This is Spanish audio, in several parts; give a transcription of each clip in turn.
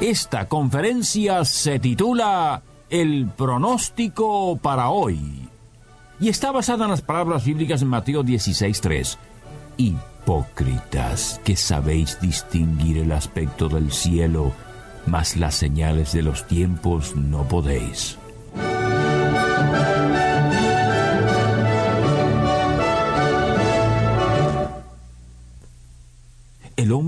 Esta conferencia se titula El pronóstico para hoy y está basada en las palabras bíblicas en Mateo 16.3. Hipócritas que sabéis distinguir el aspecto del cielo, mas las señales de los tiempos no podéis.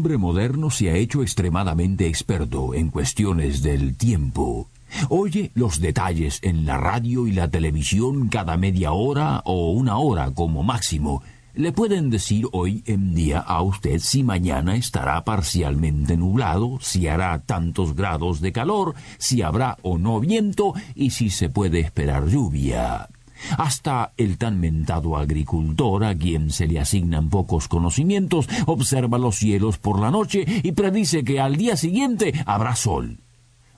Hombre moderno se ha hecho extremadamente experto en cuestiones del tiempo. Oye los detalles en la radio y la televisión cada media hora o una hora como máximo. Le pueden decir hoy en día a usted si mañana estará parcialmente nublado, si hará tantos grados de calor, si habrá o no viento y si se puede esperar lluvia. Hasta el tan mentado agricultor, a quien se le asignan pocos conocimientos, observa los cielos por la noche y predice que al día siguiente habrá sol.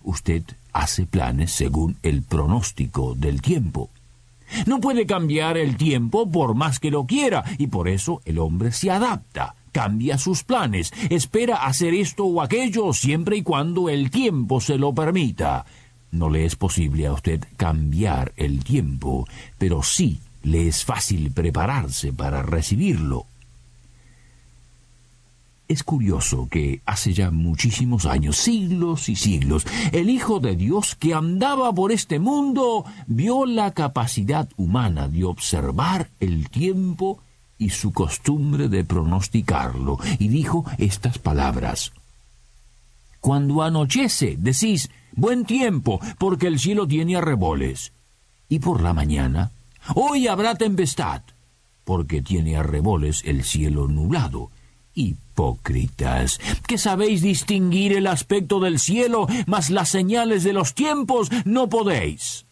Usted hace planes según el pronóstico del tiempo. No puede cambiar el tiempo por más que lo quiera, y por eso el hombre se adapta, cambia sus planes, espera hacer esto o aquello siempre y cuando el tiempo se lo permita. No le es posible a usted cambiar el tiempo, pero sí le es fácil prepararse para recibirlo. Es curioso que hace ya muchísimos años, siglos y siglos, el Hijo de Dios que andaba por este mundo vio la capacidad humana de observar el tiempo y su costumbre de pronosticarlo, y dijo estas palabras. Cuando anochece, decís, buen tiempo, porque el cielo tiene arreboles. Y por la mañana, hoy habrá tempestad, porque tiene arreboles el cielo nublado. Hipócritas, que sabéis distinguir el aspecto del cielo, mas las señales de los tiempos no podéis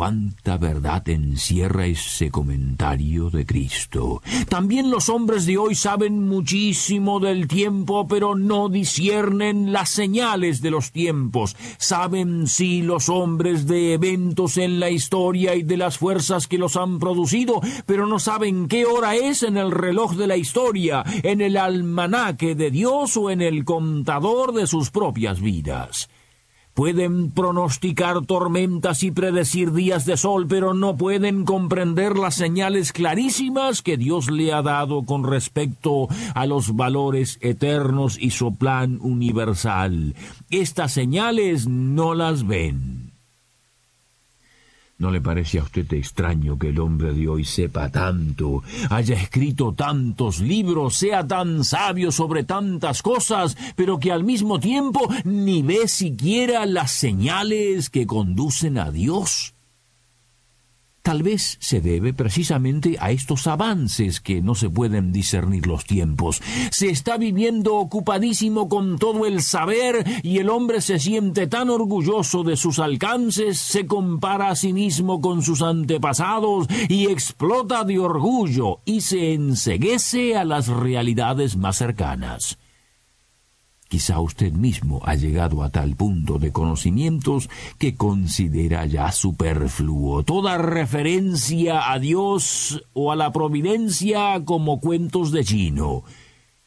cuánta verdad encierra ese comentario de Cristo. También los hombres de hoy saben muchísimo del tiempo, pero no disciernen las señales de los tiempos. Saben sí los hombres de eventos en la historia y de las fuerzas que los han producido, pero no saben qué hora es en el reloj de la historia, en el almanaque de Dios o en el contador de sus propias vidas. Pueden pronosticar tormentas y predecir días de sol, pero no pueden comprender las señales clarísimas que Dios le ha dado con respecto a los valores eternos y su plan universal. Estas señales no las ven. ¿No le parece a usted extraño que el hombre de hoy sepa tanto, haya escrito tantos libros, sea tan sabio sobre tantas cosas, pero que al mismo tiempo ni ve siquiera las señales que conducen a Dios? Tal vez se debe precisamente a estos avances que no se pueden discernir los tiempos. Se está viviendo ocupadísimo con todo el saber y el hombre se siente tan orgulloso de sus alcances, se compara a sí mismo con sus antepasados y explota de orgullo y se enseguece a las realidades más cercanas. Quizá usted mismo ha llegado a tal punto de conocimientos que considera ya superfluo toda referencia a Dios o a la providencia como cuentos de chino.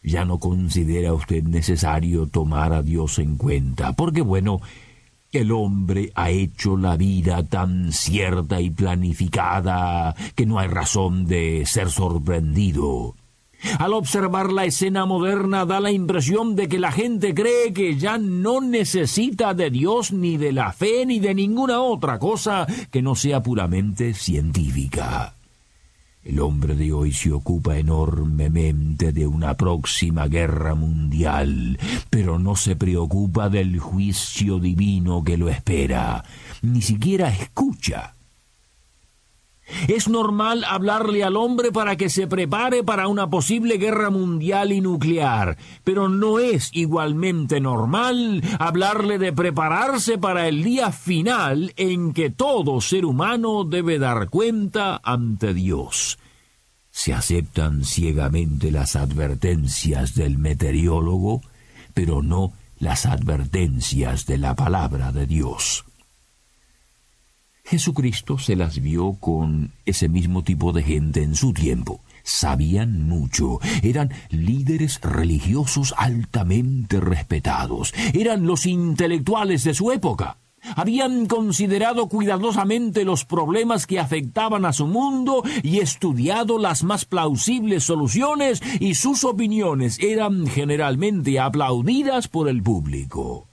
Ya no considera usted necesario tomar a Dios en cuenta, porque bueno, el hombre ha hecho la vida tan cierta y planificada que no hay razón de ser sorprendido. Al observar la escena moderna da la impresión de que la gente cree que ya no necesita de Dios ni de la fe ni de ninguna otra cosa que no sea puramente científica. El hombre de hoy se ocupa enormemente de una próxima guerra mundial, pero no se preocupa del juicio divino que lo espera, ni siquiera escucha Es normal hablarle al hombre para que se prepare para una posible guerra mundial y nuclear, pero no es igualmente normal hablarle de prepararse para el día final en que todo ser humano debe dar cuenta ante Dios. Se aceptan ciegamente las advertencias del meteorólogo, pero no las advertencias de la palabra de Dios. Jesucristo se las vio con ese mismo tipo de gente en su tiempo. Sabían mucho, eran líderes religiosos altamente respetados, eran los intelectuales de su época. Habían considerado cuidadosamente los problemas que afectaban a su mundo y estudiado las más plausibles soluciones y sus opiniones eran generalmente aplaudidas por el público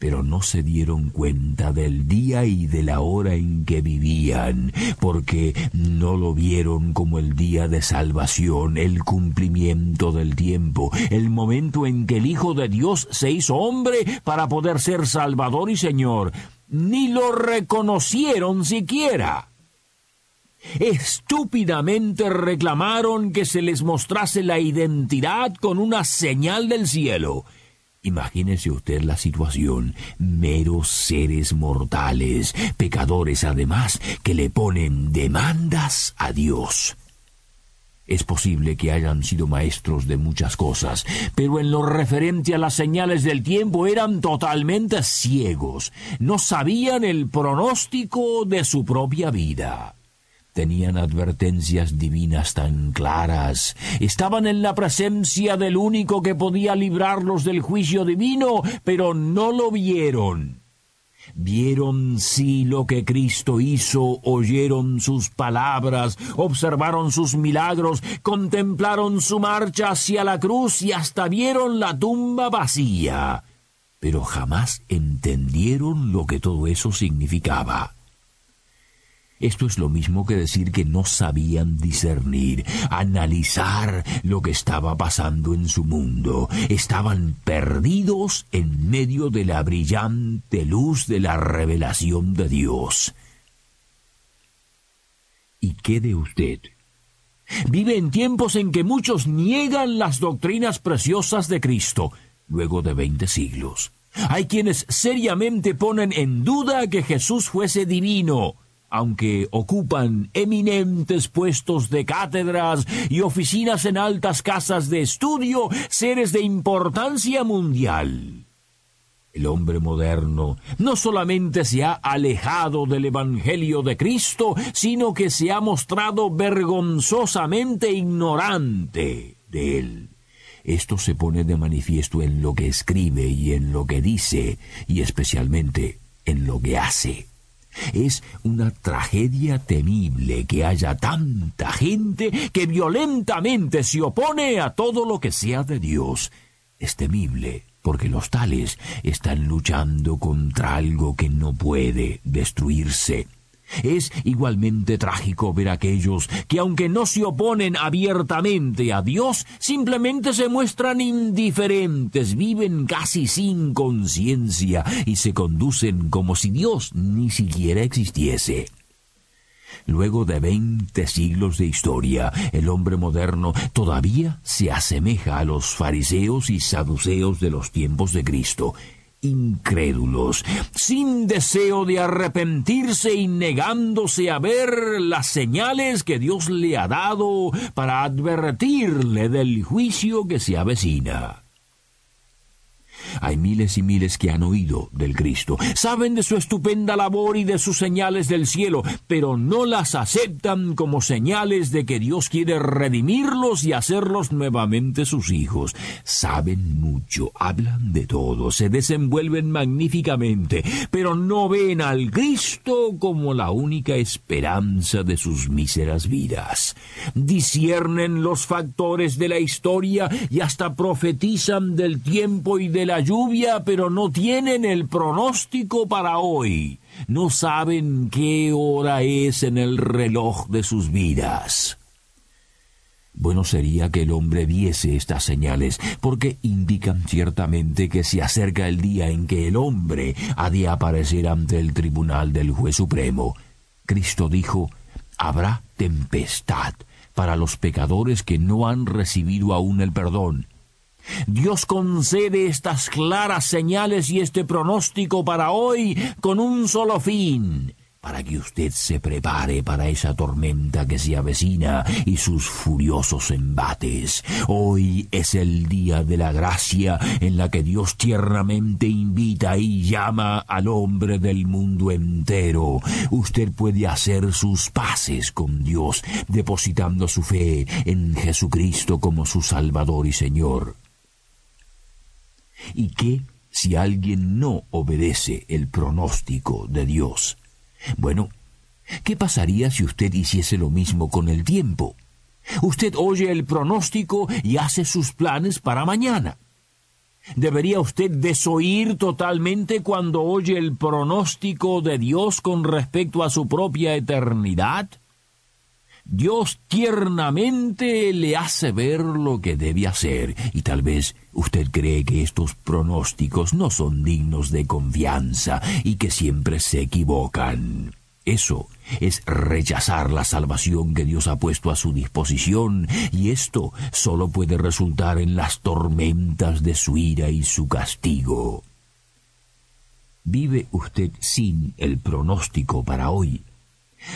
pero no se dieron cuenta del día y de la hora en que vivían, porque no lo vieron como el día de salvación, el cumplimiento del tiempo, el momento en que el Hijo de Dios se hizo hombre para poder ser Salvador y Señor. Ni lo reconocieron siquiera. Estúpidamente reclamaron que se les mostrase la identidad con una señal del cielo. Imagínese usted la situación, meros seres mortales, pecadores además, que le ponen demandas a Dios. Es posible que hayan sido maestros de muchas cosas, pero en lo referente a las señales del tiempo eran totalmente ciegos, no sabían el pronóstico de su propia vida tenían advertencias divinas tan claras, estaban en la presencia del único que podía librarlos del juicio divino, pero no lo vieron. Vieron sí lo que Cristo hizo, oyeron sus palabras, observaron sus milagros, contemplaron su marcha hacia la cruz y hasta vieron la tumba vacía, pero jamás entendieron lo que todo eso significaba. Esto es lo mismo que decir que no sabían discernir, analizar lo que estaba pasando en su mundo. Estaban perdidos en medio de la brillante luz de la revelación de Dios. ¿Y qué de usted? Vive en tiempos en que muchos niegan las doctrinas preciosas de Cristo, luego de veinte siglos. Hay quienes seriamente ponen en duda que Jesús fuese divino, aunque ocupan eminentes puestos de cátedras y oficinas en altas casas de estudio, seres de importancia mundial. El hombre moderno no solamente se ha alejado del Evangelio de Cristo, sino que se ha mostrado vergonzosamente ignorante de él. Esto se pone de manifiesto en lo que escribe y en lo que dice, y especialmente en lo que hace. Es una tragedia temible que haya tanta gente que violentamente se opone a todo lo que sea de Dios. Es temible porque los tales están luchando contra algo que no puede destruirse. Es igualmente trágico ver a aquellos que aunque no se oponen abiertamente a Dios, simplemente se muestran indiferentes, viven casi sin conciencia y se conducen como si Dios ni siquiera existiese. Luego de veinte siglos de historia, el hombre moderno todavía se asemeja a los fariseos y saduceos de los tiempos de Cristo incrédulos, sin deseo de arrepentirse y negándose a ver las señales que Dios le ha dado para advertirle del juicio que se avecina. Hay miles y miles que han oído del Cristo, saben de su estupenda labor y de sus señales del cielo, pero no las aceptan como señales de que Dios quiere redimirlos y hacerlos nuevamente sus hijos. Saben mucho, hablan de todo, se desenvuelven magníficamente, pero no ven al Cristo como la única esperanza de sus míseras vidas. Disciernen los factores de la historia y hasta profetizan del tiempo y de la lluvia, pero no tienen el pronóstico para hoy. No saben qué hora es en el reloj de sus vidas. Bueno sería que el hombre viese estas señales, porque indican ciertamente que se acerca el día en que el hombre ha de aparecer ante el tribunal del juez supremo. Cristo dijo, habrá tempestad para los pecadores que no han recibido aún el perdón. Dios concede estas claras señales y este pronóstico para hoy con un solo fin, para que usted se prepare para esa tormenta que se avecina y sus furiosos embates. Hoy es el día de la gracia en la que Dios tiernamente invita y llama al hombre del mundo entero. Usted puede hacer sus paces con Dios, depositando su fe en Jesucristo como su Salvador y Señor. ¿Y qué si alguien no obedece el pronóstico de Dios? Bueno, ¿qué pasaría si usted hiciese lo mismo con el tiempo? Usted oye el pronóstico y hace sus planes para mañana. ¿Debería usted desoír totalmente cuando oye el pronóstico de Dios con respecto a su propia eternidad? Dios tiernamente le hace ver lo que debe hacer, y tal vez usted cree que estos pronósticos no son dignos de confianza y que siempre se equivocan. Eso es rechazar la salvación que Dios ha puesto a su disposición, y esto solo puede resultar en las tormentas de su ira y su castigo. ¿Vive usted sin el pronóstico para hoy?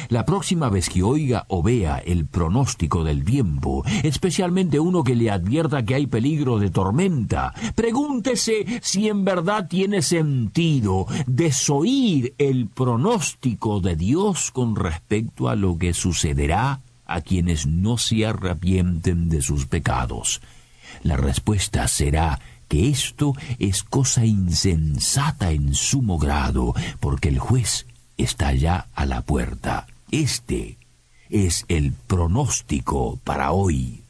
La próxima vez que oiga o vea el pronóstico del tiempo, especialmente uno que le advierta que hay peligro de tormenta, pregúntese si en verdad tiene sentido desoír el pronóstico de Dios con respecto a lo que sucederá a quienes no se arrepienten de sus pecados. La respuesta será que esto es cosa insensata en sumo grado, porque el juez está ya a la puerta. Este es el pronóstico para hoy.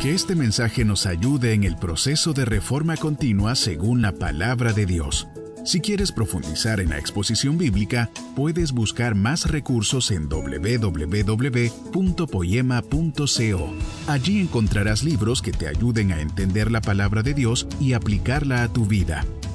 Que este mensaje nos ayude en el proceso de reforma continua según la palabra de Dios. Si quieres profundizar en la exposición bíblica, puedes buscar más recursos en www.poema.co. Allí encontrarás libros que te ayuden a entender la palabra de Dios y aplicarla a tu vida.